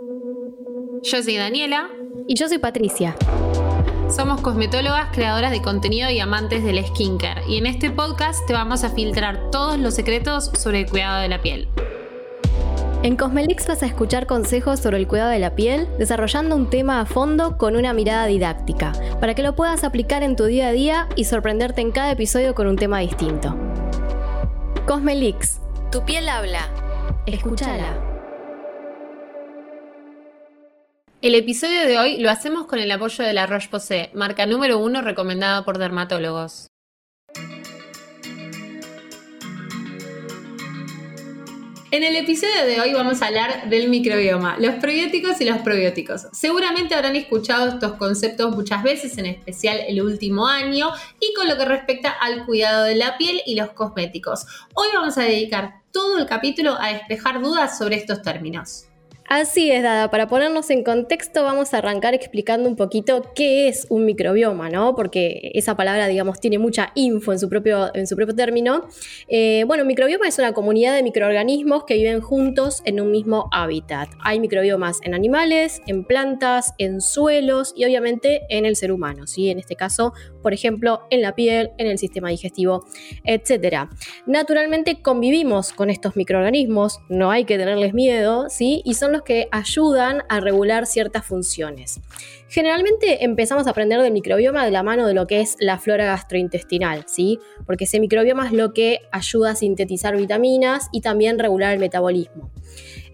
Yo soy Daniela. Y yo soy Patricia. Somos cosmetólogas, creadoras de contenido y amantes del skincare. Y en este podcast te vamos a filtrar todos los secretos sobre el cuidado de la piel. En Cosmelix vas a escuchar consejos sobre el cuidado de la piel, desarrollando un tema a fondo con una mirada didáctica, para que lo puedas aplicar en tu día a día y sorprenderte en cada episodio con un tema distinto. Cosmelix, tu piel habla. Escúchala. El episodio de hoy lo hacemos con el apoyo de la Roche-Posay, marca número uno recomendada por dermatólogos. En el episodio de hoy vamos a hablar del microbioma, los probióticos y los probióticos. Seguramente habrán escuchado estos conceptos muchas veces, en especial el último año, y con lo que respecta al cuidado de la piel y los cosméticos. Hoy vamos a dedicar todo el capítulo a despejar dudas sobre estos términos. Así es, Dada. Para ponernos en contexto, vamos a arrancar explicando un poquito qué es un microbioma, ¿no? Porque esa palabra, digamos, tiene mucha info en su propio, en su propio término. Eh, bueno, microbioma es una comunidad de microorganismos que viven juntos en un mismo hábitat. Hay microbiomas en animales, en plantas, en suelos y obviamente en el ser humano, ¿sí? En este caso, por ejemplo, en la piel, en el sistema digestivo, etc. Naturalmente convivimos con estos microorganismos, no hay que tenerles miedo, ¿sí? Y son que ayudan a regular ciertas funciones. Generalmente empezamos a aprender del microbioma de la mano de lo que es la flora gastrointestinal, ¿sí? Porque ese microbioma es lo que ayuda a sintetizar vitaminas y también regular el metabolismo.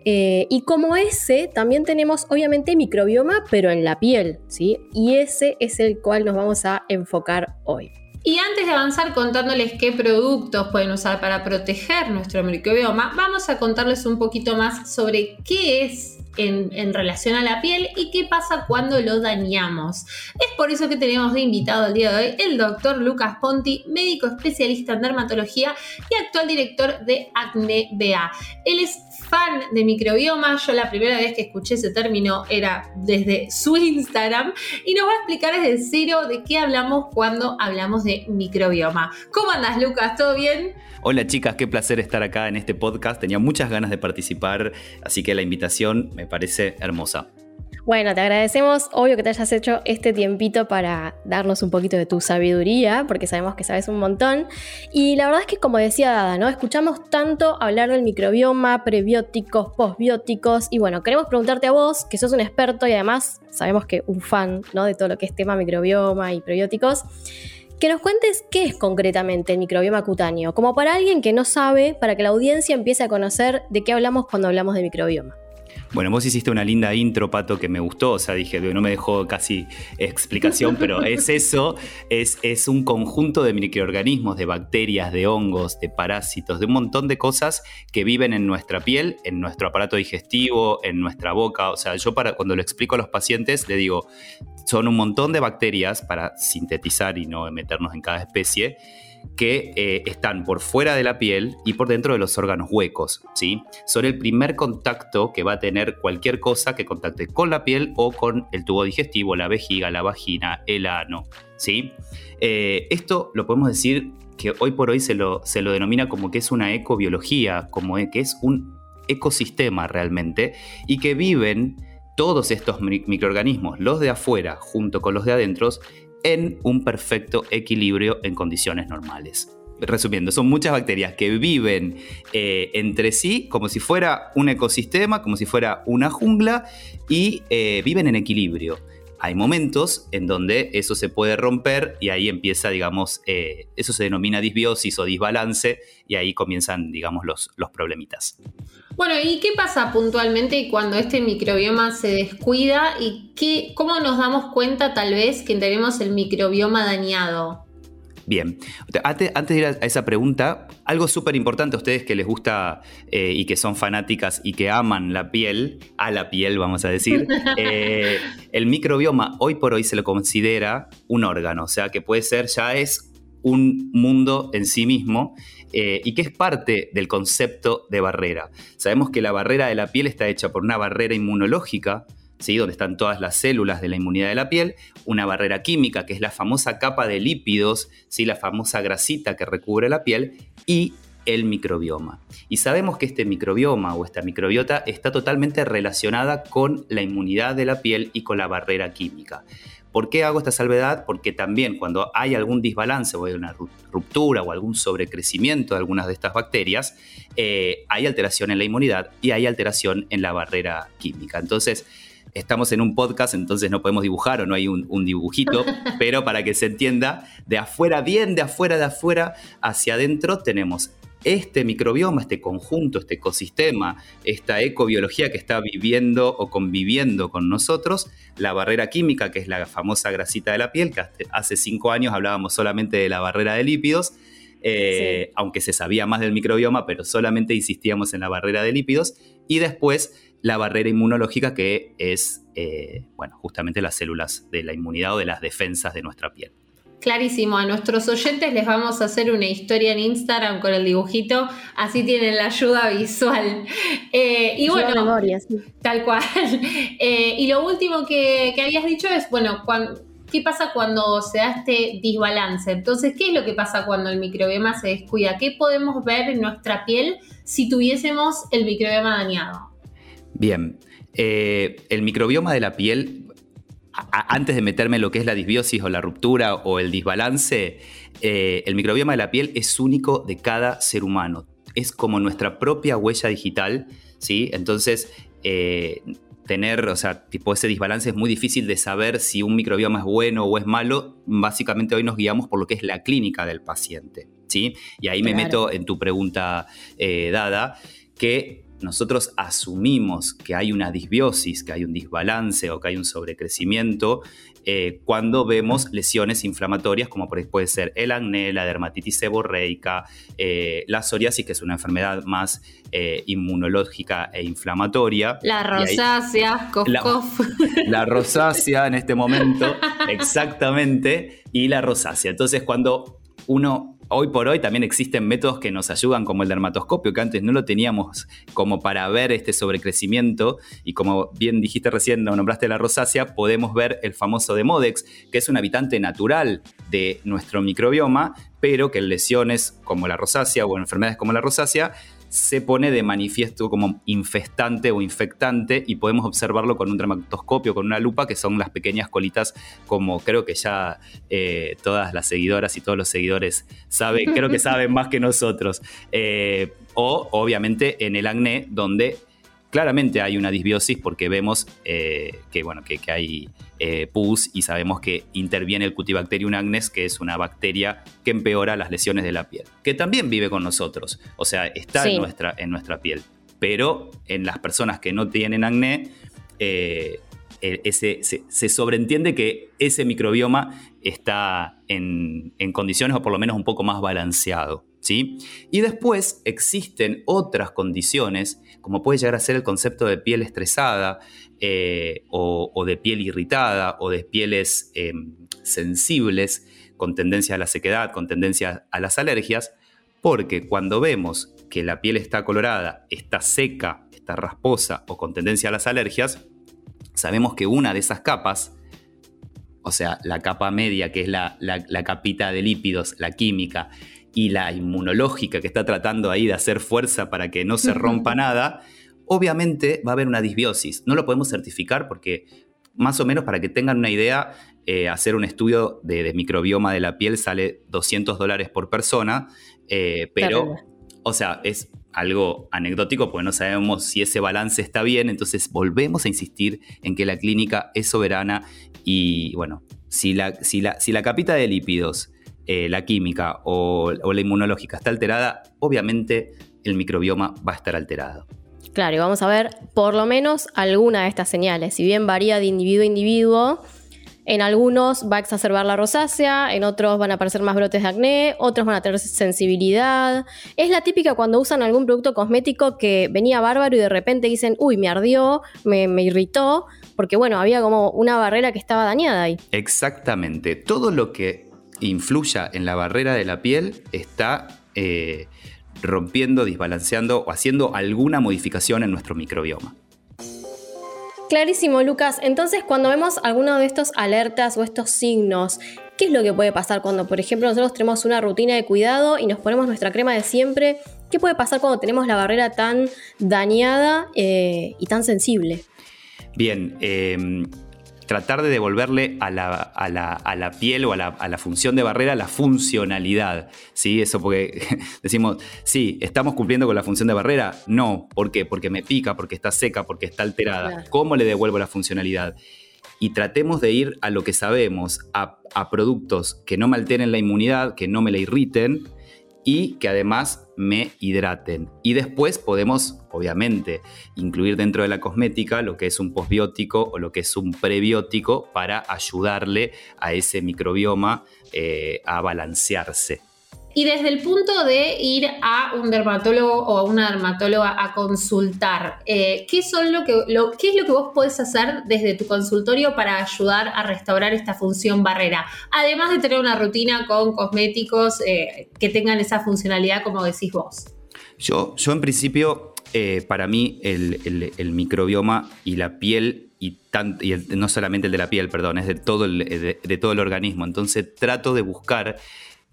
Eh, y como ese, también tenemos obviamente microbioma, pero en la piel, ¿sí? Y ese es el cual nos vamos a enfocar hoy. Y antes de avanzar contándoles qué productos pueden usar para proteger nuestro microbioma, vamos a contarles un poquito más sobre qué es en, relación a la piel y qué pasa cuando lo dañamos. Es por eso que tenemos de invitado al día de hoy el doctor Lucas Ponti, médico especialista en dermatología y actual director de Acne BA. Él es fan de microbioma. Yo la primera vez que escuché ese término era desde su Instagram y nos va a explicar desde cero de qué hablamos cuando hablamos de microbioma. ¿Cómo andas, Lucas? ¿Todo bien? Hola chicas, qué placer estar acá en este podcast. Tenía muchas ganas de participar, así que la invitación me parece hermosa. Bueno, te agradecemos, obvio que te hayas hecho este tiempito para darnos un poquito de tu sabiduría, porque sabemos que sabes un montón. Y la verdad es que, como decía Dada, ¿no? Escuchamos tanto hablar del microbioma, prebióticos, postbióticos, y bueno, queremos preguntarte a vos, que sos un experto y además sabemos que un fan, ¿no? De todo lo que es tema microbioma y prebióticos. Que nos cuentes qué es concretamente el microbioma cutáneo, como para alguien que no sabe, para que la audiencia empiece a conocer de qué hablamos cuando hablamos de microbioma. Bueno, vos hiciste una linda intro, Pato, que me gustó, o sea, dije, no me dejó casi explicación, pero es eso, es, es un conjunto de microorganismos, de bacterias, de hongos, de parásitos, de un montón de cosas que viven en nuestra piel, en nuestro aparato digestivo, en nuestra boca, o sea, yo para, cuando lo explico a los pacientes, le digo, son un montón de bacterias para sintetizar y no meternos en cada especie, que eh, están por fuera de la piel y por dentro de los órganos huecos. ¿sí? Son el primer contacto que va a tener cualquier cosa que contacte con la piel o con el tubo digestivo, la vejiga, la vagina, el ano. ¿sí? Eh, esto lo podemos decir que hoy por hoy se lo, se lo denomina como que es una ecobiología, como que es un ecosistema realmente, y que viven todos estos microorganismos, los de afuera junto con los de adentro, en un perfecto equilibrio en condiciones normales. Resumiendo, son muchas bacterias que viven eh, entre sí como si fuera un ecosistema, como si fuera una jungla y eh, viven en equilibrio. Hay momentos en donde eso se puede romper y ahí empieza, digamos, eh, eso se denomina disbiosis o disbalance y ahí comienzan, digamos, los, los problemitas. Bueno, ¿y qué pasa puntualmente cuando este microbioma se descuida y qué, cómo nos damos cuenta tal vez que tenemos el microbioma dañado? Bien, antes, de ir a esa pregunta, algo súper importante a ustedes que les gusta eh, y que son fanáticas y que aman la piel, a la piel vamos a decir, eh, el microbioma hoy por hoy se lo considera un órgano, o sea que puede ser, ya es un mundo en sí mismo eh, y que es parte del concepto de barrera. Sabemos que la barrera de la piel está hecha por una barrera inmunológica, ¿sí? donde están todas las células de la inmunidad de la piel, una barrera química, que es la famosa capa de lípidos, ¿sí? la famosa grasita que recubre la piel, y el microbioma. Y sabemos que este microbioma o esta microbiota está totalmente relacionada con la inmunidad de la piel y con la barrera química. ¿Por qué hago esta salvedad? Porque también cuando hay algún desbalance o hay una ruptura o algún sobrecrecimiento de algunas de estas bacterias, eh, hay alteración en la inmunidad y hay alteración en la barrera química. Entonces, estamos en un podcast, entonces no podemos dibujar o no hay un, un, dibujito, pero para que se entienda, de afuera, bien de afuera, de afuera hacia adentro, tenemos este microbioma, este conjunto, este ecosistema, esta ecobiología que está viviendo o conviviendo con nosotros, la barrera química, que es la famosa grasita de la piel, que hace cinco años hablábamos solamente de la barrera de lípidos, eh, aunque se sabía más del microbioma, pero solamente insistíamos en la barrera de lípidos, y después la barrera inmunológica, que es, eh, bueno, justamente las células de la inmunidad o de las defensas de nuestra piel. Clarísimo, a nuestros oyentes les vamos a hacer una historia en Instagram con el dibujito, así tienen la ayuda visual. Eh, y bueno, tal cual. Eh, y lo último que, habías dicho es, bueno, ¿qué pasa cuando se da este desbalance? Entonces, ¿qué es lo que pasa cuando el microbioma se descuida? ¿Qué podemos ver en nuestra piel si tuviésemos el microbioma dañado? Bien, eh, el microbioma de la piel antes de meterme en lo que es la disbiosis o la ruptura o el desbalance, eh, el microbioma de la piel es único de cada ser humano. Es como nuestra propia huella digital, ¿sí? Entonces, eh, tener, o sea, tipo ese desbalance es muy difícil de saber si un microbioma es bueno o es malo. Básicamente hoy nos guiamos por lo que es la clínica del paciente, ¿sí? Y ahí me meto en tu pregunta eh, dada, que nosotros asumimos que hay una disbiosis, que hay un desbalance o que hay un sobrecrecimiento eh, cuando vemos lesiones inflamatorias como puede ser el acné, la dermatitis seborreica, eh, la psoriasis, que es una enfermedad más eh, inmunológica e inflamatoria. La rosácea, cof, la, la rosácea en este momento, exactamente, y la rosácea. Entonces cuando uno hoy por hoy también existen métodos que nos ayudan como el dermatoscopio, que antes no lo teníamos como para ver este sobrecrecimiento. Y como bien dijiste recién, nombraste la rosácea, podemos ver el famoso Demodex, que es un habitante natural de nuestro microbioma, pero que en lesiones como la rosácea o en enfermedades como la rosácea se pone de manifiesto como infestante o infectante y podemos observarlo con un dermatoscopio, con una lupa, que son las pequeñas colitas, como creo que ya eh, todas las seguidoras y todos los seguidores saben, creo que saben más que nosotros. Eh, o obviamente en el acné, donde claramente hay una disbiosis porque vemos eh, que, bueno, que, hay eh, pus y sabemos que interviene el Cutibacterium agnes, que es una bacteria que empeora las lesiones de la piel, que también vive con nosotros, o sea, está en, nuestra, en nuestra piel. Pero en las personas que no tienen acné, eh, ese, se, sobreentiende que ese microbioma está en, en condiciones o por lo menos un poco más balanceado. Y después existen otras condiciones, como puede llegar a ser el concepto de piel estresada, eh, o, de piel irritada, o de pieles em, sensibles, con tendencia a la sequedad, con tendencia a las alergias, porque cuando vemos que la piel está colorada, está seca, está rasposa o con tendencia a las alergias, sabemos que una de esas capas, o sea, la capa media, que es la capita de lípidos, la química, y la inmunológica que está tratando ahí de hacer fuerza para que no se rompa nada, obviamente va a haber una disbiosis. No lo podemos certificar porque más o menos para que tengan una idea, eh, hacer un estudio de, microbioma de la piel sale 200 dólares por persona, eh, pero, o sea, es algo anecdótico porque no sabemos si ese balance está bien, entonces volvemos a insistir en que la clínica es soberana y bueno, si la, si la, si la capita de lípidos eh, la química o, la inmunológica está alterada, obviamente el microbioma va a estar alterado. Claro, y vamos a ver por lo menos alguna de estas señales. Si bien varía de individuo a individuo, en algunos va a exacerbar la rosácea, en otros van a aparecer más brotes de acné, otros van a tener sensibilidad. Es la típica cuando usan algún producto cosmético que venía bárbaro y de repente dicen, uy, me ardió, me, me irritó, porque bueno, había como una barrera que estaba dañada ahí. Exactamente. Todo lo que influya en la barrera de la piel está eh, rompiendo, desbalanceando o haciendo alguna modificación en nuestro microbioma. Clarísimo, Lucas. Entonces, cuando vemos alguno de estos alertas o estos signos, ¿Qué es lo que puede pasar cuando, por ejemplo, nosotros tenemos una rutina de cuidado y nos ponemos nuestra crema de siempre? ¿Qué puede pasar cuando tenemos la barrera tan dañada eh, y tan sensible? Bien, em, tratar de devolverle a la, piel o a la, función de barrera la funcionalidad. ¿sí? Eso porque decimos, sí, ¿estamos cumpliendo con la función de barrera? No. ¿Por qué? Porque me pica, porque está seca, porque está alterada. ¿Cómo le devuelvo la funcionalidad? Y tratemos de ir a lo que sabemos, a, a productos que no me alteren la inmunidad, que no me la irriten y que además me hidraten. Y después podemos, obviamente, incluir dentro de la cosmética lo que es un posbiótico o lo que es un prebiótico para ayudarle a ese microbioma eh, a balancearse. Y desde el punto de ir a un dermatólogo o a una dermatóloga a consultar, eh, ¿qué, son lo que, lo, ¿qué es lo que vos podés hacer desde tu consultorio para ayudar a restaurar esta función barrera? Además de tener una rutina con cosméticos eh, que tengan esa funcionalidad como decís vos. Yo, yo en principio, eh, para mí el, microbioma y la piel y, no solamente el de la piel, perdón, es de todo de todo el organismo. Entonces trato de buscar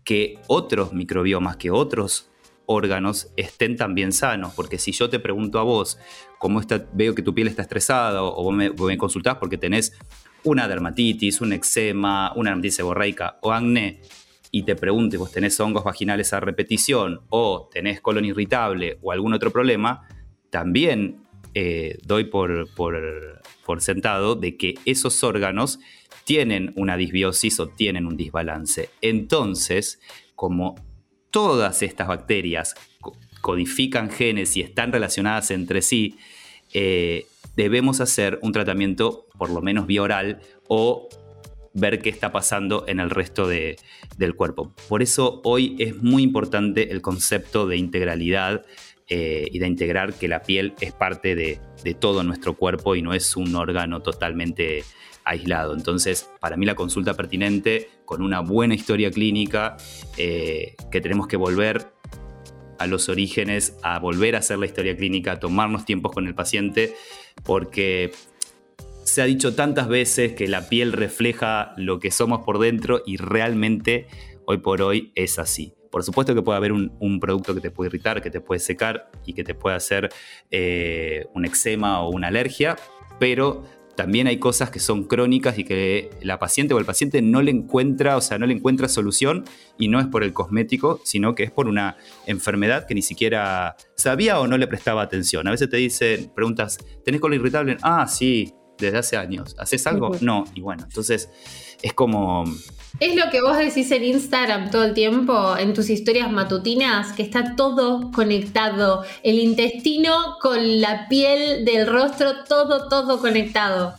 que otros microbiomas, que otros órganos estén también sanos, porque si yo te pregunto a vos cómo está, veo que tu piel está estresada o vos me, consultás porque tenés una dermatitis, un eczema, una dermatitis seborreica o acné, y te pregunto, vos tenés hongos vaginales a repetición o tenés colon irritable o algún otro problema, también eh, doy por, por sentado de que esos órganos tienen una disbiosis o tienen un desbalance. Entonces, como todas estas bacterias codifican genes y están relacionadas entre sí, eh, debemos hacer un tratamiento por lo menos bioral o ver qué está pasando en el resto del cuerpo. Por eso hoy es muy importante el concepto de integralidad eh, y de integrar que la piel es parte de, de, todo nuestro cuerpo y no es un órgano totalmente aislado. Entonces, para mí la consulta pertinente, con una buena historia clínica, eh, que tenemos que volver a los orígenes, a volver a hacer la historia clínica, a tomarnos tiempos con el paciente, porque se ha dicho tantas veces que la piel refleja lo que somos por dentro y realmente hoy por hoy es así. Por supuesto que puede haber un, producto que te puede irritar, que te puede secar y que te puede hacer eh, un eczema o una alergia, pero también hay cosas que son crónicas y que la paciente o el paciente no le encuentra, o sea, no le encuentra solución y no es por el cosmético, sino que es por una enfermedad que ni siquiera sabía o no le prestaba atención. A veces te dicen, preguntas, ¿tenés colon irritable? Ah, sí, desde hace años. ¿Haces algo? No. Y bueno, entonces es como es lo que vos decís en Instagram todo el tiempo, en tus historias matutinas, que está todo conectado. El intestino con la piel del rostro, todo, todo conectado.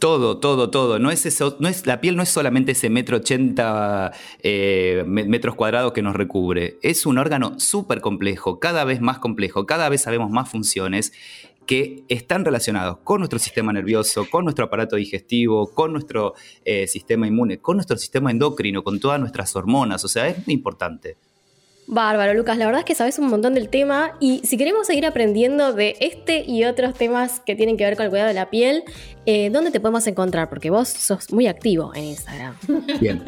Todo, todo, todo. No es eso, no es, la piel no es solamente ese metro ochenta eh, metros cuadrados que nos recubre. Es un órgano súper complejo, cada vez más complejo, cada vez sabemos más funciones que están relacionados con nuestro sistema nervioso, con nuestro aparato digestivo, con nuestro eh, sistema inmune, con nuestro sistema endocrino, con todas nuestras hormonas. O sea, es muy importante. Bárbaro, Lucas, la verdad es que sabes un montón del tema y si queremos seguir aprendiendo de este y otros temas que tienen que ver con el cuidado de la piel, eh, ¿dónde te podemos encontrar? Porque vos sos muy activo en Instagram. Bien.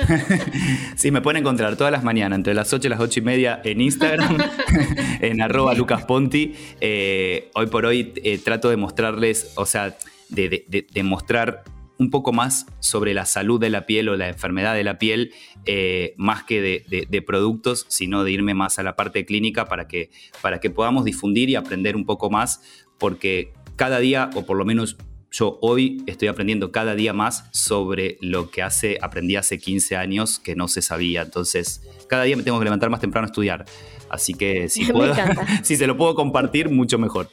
sí, me pueden encontrar todas las mañanas, entre las 8 y las 8 y media en Instagram, en arroba lucasponti. Eh, hoy por hoy eh, trato de mostrarles, o sea, de, de mostrar un poco más sobre la salud de la piel o la enfermedad de la piel, eh, más que de, productos, sino de irme más a la parte clínica para que, para que podamos difundir y aprender un poco más, porque cada día, o por lo menos yo hoy estoy aprendiendo cada día más sobre lo que hace, aprendí hace 15 años que no se sabía. Entonces, cada día me tengo que levantar más temprano a estudiar. Así que si, puedo, si se lo puedo compartir, mucho mejor.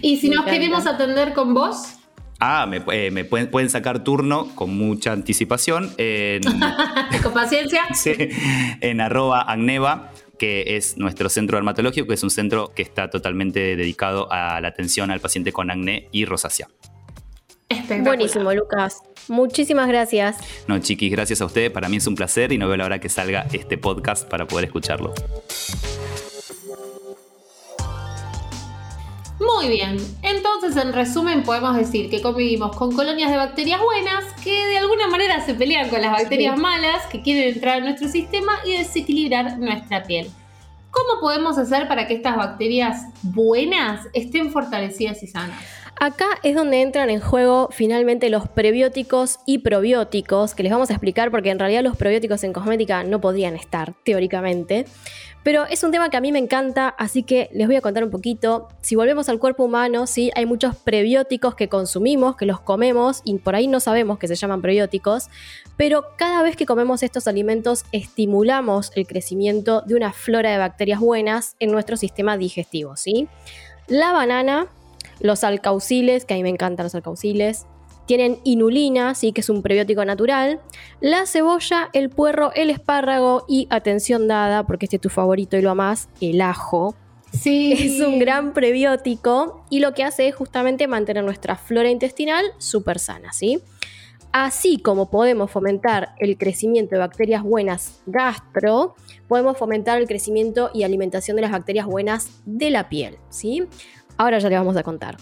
Y si nos queremos atender con vos, Ah, me, eh, pueden, sacar turno con mucha anticipación. En, con paciencia. Sí, en arroba agneva que es nuestro centro dermatológico, que es un centro que está totalmente dedicado a la atención al paciente con acné y rosácea. Buenísimo, Lucas. Muchísimas gracias. No, chiquis, gracias a ustedes. Para mí es un placer y no veo la hora que salga este podcast para poder escucharlo. Muy bien, entonces en resumen podemos decir que convivimos con colonias de bacterias buenas que de alguna manera se pelean con las bacterias malas que quieren entrar en nuestro sistema y desequilibrar nuestra piel. ¿Cómo podemos hacer para que estas bacterias buenas estén fortalecidas y sanas? Acá es donde entran en juego finalmente los prebióticos y probióticos, que les vamos a explicar porque en realidad los probióticos en cosmética no podrían estar, teóricamente. Pero es un tema que a mí me encanta, así que les voy a contar un poquito. Si volvemos al cuerpo humano, sí, hay muchos prebióticos que consumimos, que los comemos y por ahí no sabemos que se llaman prebióticos, pero cada vez que comemos estos alimentos estimulamos el crecimiento de una flora de bacterias buenas en nuestro sistema digestivo, ¿sí? La banana los alcauciles, que a mí me encantan los alcauciles. Tienen inulina, sí, que es un prebiótico natural. La cebolla, el puerro, el espárrago y atención dada, porque este es tu favorito y lo más, el ajo. Sí. Es un gran prebiótico y lo que hace es justamente mantener nuestra flora intestinal súper sana, ¿sí? Así como podemos fomentar el crecimiento de bacterias buenas gastro, podemos fomentar el crecimiento y alimentación de las bacterias buenas de la piel, ¿sí? Ahora ya le vamos a contar.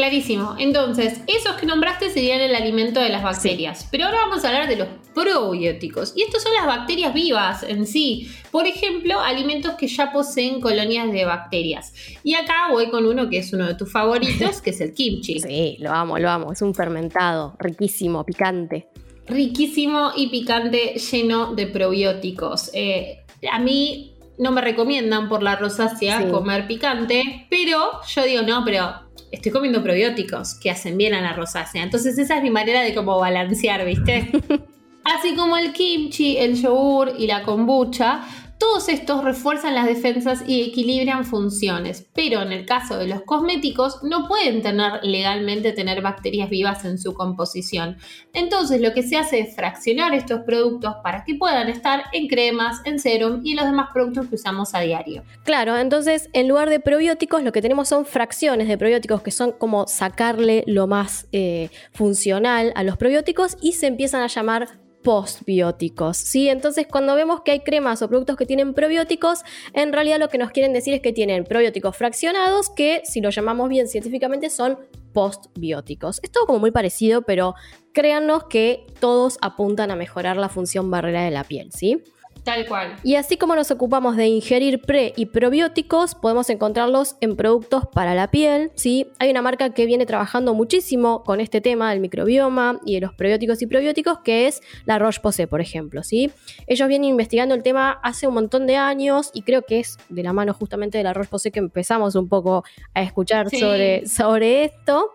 Clarísimo. Entonces, esos que nombraste serían el alimento de las bacterias. Pero ahora vamos a hablar de los probióticos. Y estos son las bacterias vivas en sí. Por ejemplo, alimentos que ya poseen colonias de bacterias. Y acá voy con uno que es uno de tus favoritos, que es el kimchi. Sí, lo amo, lo amo. Es un fermentado, riquísimo, picante. Riquísimo y picante, lleno de probióticos. Eh, a mí no me recomiendan por la rosácea comer picante, pero yo digo, no, pero estoy comiendo probióticos que hacen bien a la rosácea. Entonces esa es mi manera de como balancear, ¿viste? Así como el kimchi, el yogur y la kombucha todos estos refuerzan las defensas y equilibran funciones, pero en el caso de los cosméticos no pueden tener legalmente tener bacterias vivas en su composición. Entonces lo que se hace es fraccionar estos productos para que puedan estar en cremas, en serum y en los demás productos que usamos a diario. Claro, entonces en lugar de probióticos lo que tenemos son fracciones de probióticos que son como sacarle lo más eh, funcional a los probióticos y se empiezan a llamar postbióticos, ¿sí? Entonces, cuando vemos que hay cremas o productos que tienen probióticos, en realidad lo que nos quieren decir es que tienen probióticos fraccionados que, si lo llamamos bien científicamente, son postbióticos. Es todo como muy parecido, pero créannos que todos apuntan a mejorar la función barrera de la piel, ¿sí? Tal cual. Y así como nos ocupamos de ingerir pre y probióticos, podemos encontrarlos en productos para la piel. ¿sí? Hay una marca que viene trabajando muchísimo con este tema del microbioma y de los prebióticos y probióticos, que es la Roche-Posay, por ejemplo. ¿sí? Ellos vienen investigando el tema hace un montón de años y creo que es de la mano justamente de la Roche-Posay que empezamos un poco a escuchar sobre, sobre esto.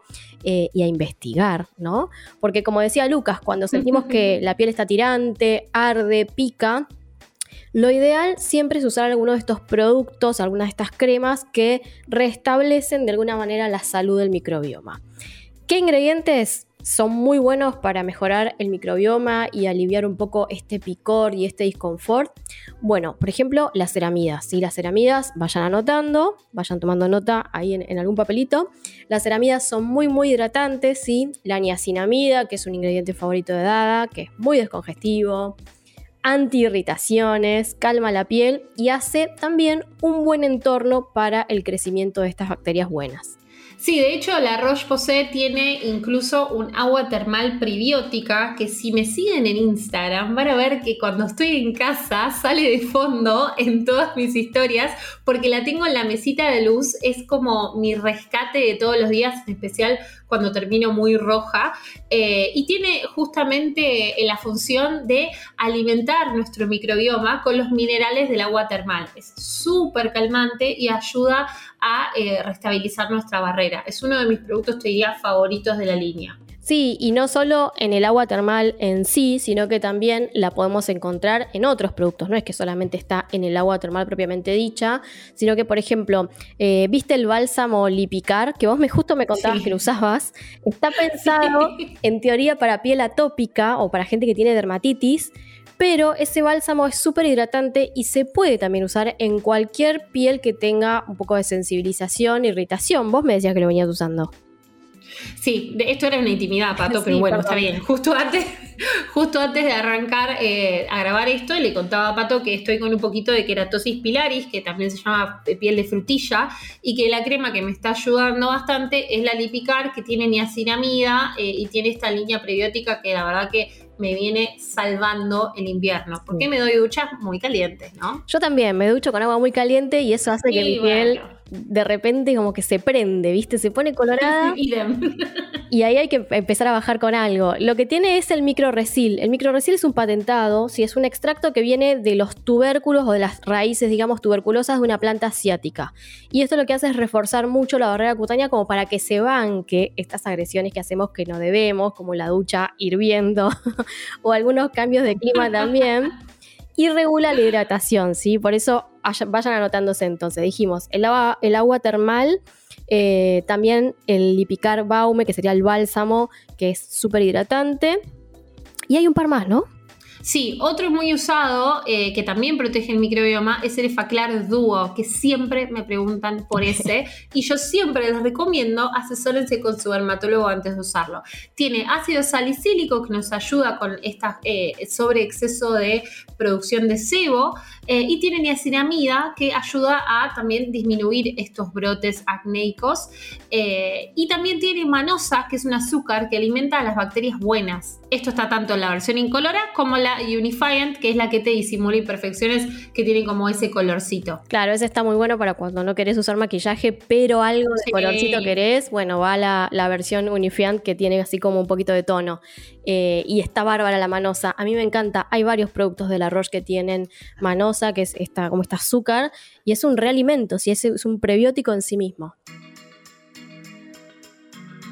Eh, y a investigar, ¿no? Porque como decía Lucas, cuando sentimos que la piel está tirante, arde, pica, lo ideal siempre es usar alguno de estos productos, algunas de estas cremas que restablecen de alguna manera la salud del microbioma. ¿Qué ingredientes son muy buenos para mejorar el microbioma y aliviar un poco este picor y este disconfort? Bueno, por ejemplo, las ceramidas. Si Las ceramidas, vayan anotando, vayan tomando nota ahí en, algún papelito. Las ceramidas son muy, muy hidratantes, ¿sí? La niacinamida, que es un ingrediente favorito de Dada, que es muy descongestivo, antiirritaciones, calma la piel y hace también un buen entorno para el crecimiento de estas bacterias buenas. Sí, de hecho la Roche-Posay tiene incluso un agua termal prebiótica que si me siguen en Instagram van a ver que cuando estoy en casa sale de fondo en todas mis historias porque la tengo en la mesita de luz, es como mi rescate de todos los días, en especial cuando termino muy roja eh, y tiene justamente la función de alimentar nuestro microbioma con los minerales del agua termal. Es súper calmante y ayuda a eh, restabilizar nuestra barrera. Es uno de mis productos, te diría, favoritos de la línea. Sí, y no solo en el agua termal en sí, sino que también la podemos encontrar en otros productos. No es que solamente está en el agua termal propiamente dicha, sino que, por ejemplo, eh, viste el bálsamo Lipicar, que vos me justo me contabas que lo usabas. Está pensado en teoría para piel atópica o para gente que tiene dermatitis, pero ese bálsamo es súper hidratante y se puede también usar en cualquier piel que tenga un poco de sensibilización, irritación. Vos me decías que lo venías usando. Sí, esto era una intimidad, Pato, pero bueno, está bien. Justo antes, justo antes de arrancar eh, a grabar esto, le contaba a Pato que estoy con un poquito de keratosis pilaris, que también se llama piel de frutilla, y que la crema que me está ayudando bastante es la Lipicar, que tiene niacinamida eh, y tiene esta línea prebiótica que la verdad que me viene salvando el invierno. Porque me doy duchas muy calientes, ¿no? Yo también me ducho con agua muy caliente y eso hace que mi piel de repente como que se prende, ¿viste? Se pone colorada. y ahí hay que empezar a bajar con algo. Lo que tiene es el microresil. El microresil es un patentado, si es un extracto que viene de los tubérculos o de las raíces, digamos, tuberculosas de una planta asiática. Y esto lo que hace es reforzar mucho la barrera cutánea como para que se banque estas agresiones que hacemos que no debemos, como la ducha hirviendo o algunos cambios de clima también. Y regula la hidratación, ¿sí? Por eso vayan anotándose entonces. Dijimos, el agua, el agua termal, eh, también el lipicar baume, que sería el bálsamo, que es súper hidratante. Y hay un par más, ¿no? Sí, otro muy usado eh, que también protege el microbioma es el Efaclar Duo, que siempre me preguntan por ese y yo siempre les recomiendo asesórense con su dermatólogo antes de usarlo. Tiene ácido salicílico que nos ayuda con esta eh, sobre exceso de producción de sebo eh, y tiene niacinamida que ayuda a también disminuir estos brotes acnéicos y también tiene manosa que es un azúcar que alimenta a las bacterias buenas. Esto está tanto en la versión incolora como la Unifiant, que es la que te disimula imperfecciones que tienen como ese colorcito. Claro, ese está muy bueno para cuando no querés usar maquillaje, pero algo de colorcito querés, bueno, va la, la versión Unifiant que tiene así como un poquito de tono. Eh, y está bárbara la manosa. A mí me encanta. Hay varios productos de la Roche que tienen manosa, que es esta, como este azúcar, y es un realimento, si es, es un prebiótico en sí mismo.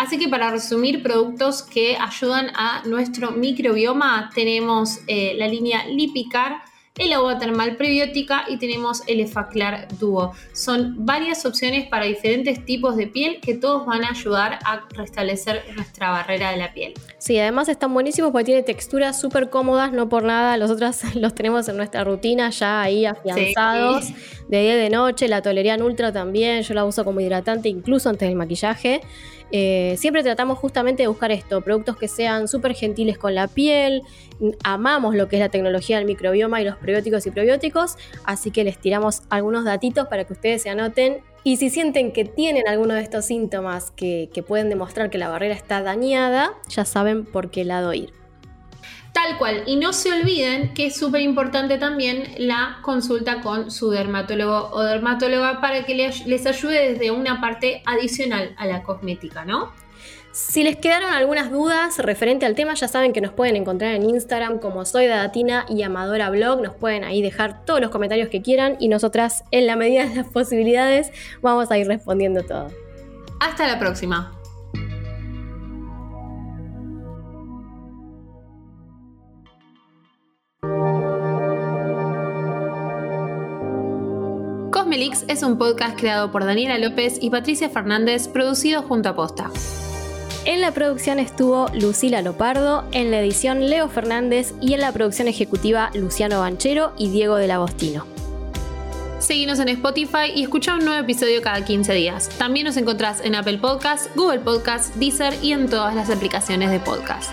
Así que para resumir, productos que ayudan a nuestro microbioma, tenemos eh, la línea Lipicar, el agua termal prebiótica y tenemos el Efaclar Duo. Son varias opciones para diferentes tipos de piel que todos van a ayudar a restablecer nuestra barrera de la piel. Sí, además están buenísimos porque tiene texturas súper cómodas, no por nada, los otros los tenemos en nuestra rutina ya ahí afianzados de día de noche, la Tolerian Ultra también, yo la uso como hidratante incluso antes del maquillaje. Eh, siempre tratamos justamente de buscar esto, productos que sean súper gentiles con la piel, amamos lo que es la tecnología del microbioma y los prebióticos y probióticos, así que les tiramos algunos datitos para que ustedes se anoten. Y si sienten que tienen alguno de estos síntomas que, que pueden demostrar que la barrera está dañada, ya saben por qué lado ir. Tal cual. Y no se olviden que es súper importante también la consulta con su dermatólogo o dermatóloga para que les ayude desde una parte adicional a la cosmética, ¿no? Si les quedaron algunas dudas referente al tema, ya saben que nos pueden encontrar en Instagram como Soy Datina y Amadora Blog. Nos pueden ahí dejar todos los comentarios que quieran y nosotras, en la medida de las posibilidades, vamos a ir respondiendo todo. Hasta la próxima. Es un podcast creado por Daniela López y Patricia Fernández, producido junto a Posta. En la producción estuvo Lucila Lopardo, en la edición Leo Fernández y en la producción ejecutiva Luciano Banchero y Diego del Agostino. Seguinos en Spotify y escucha un nuevo episodio cada 15 días. También nos encontrás en Apple Podcasts, Google Podcasts, Deezer y en todas las aplicaciones de podcast.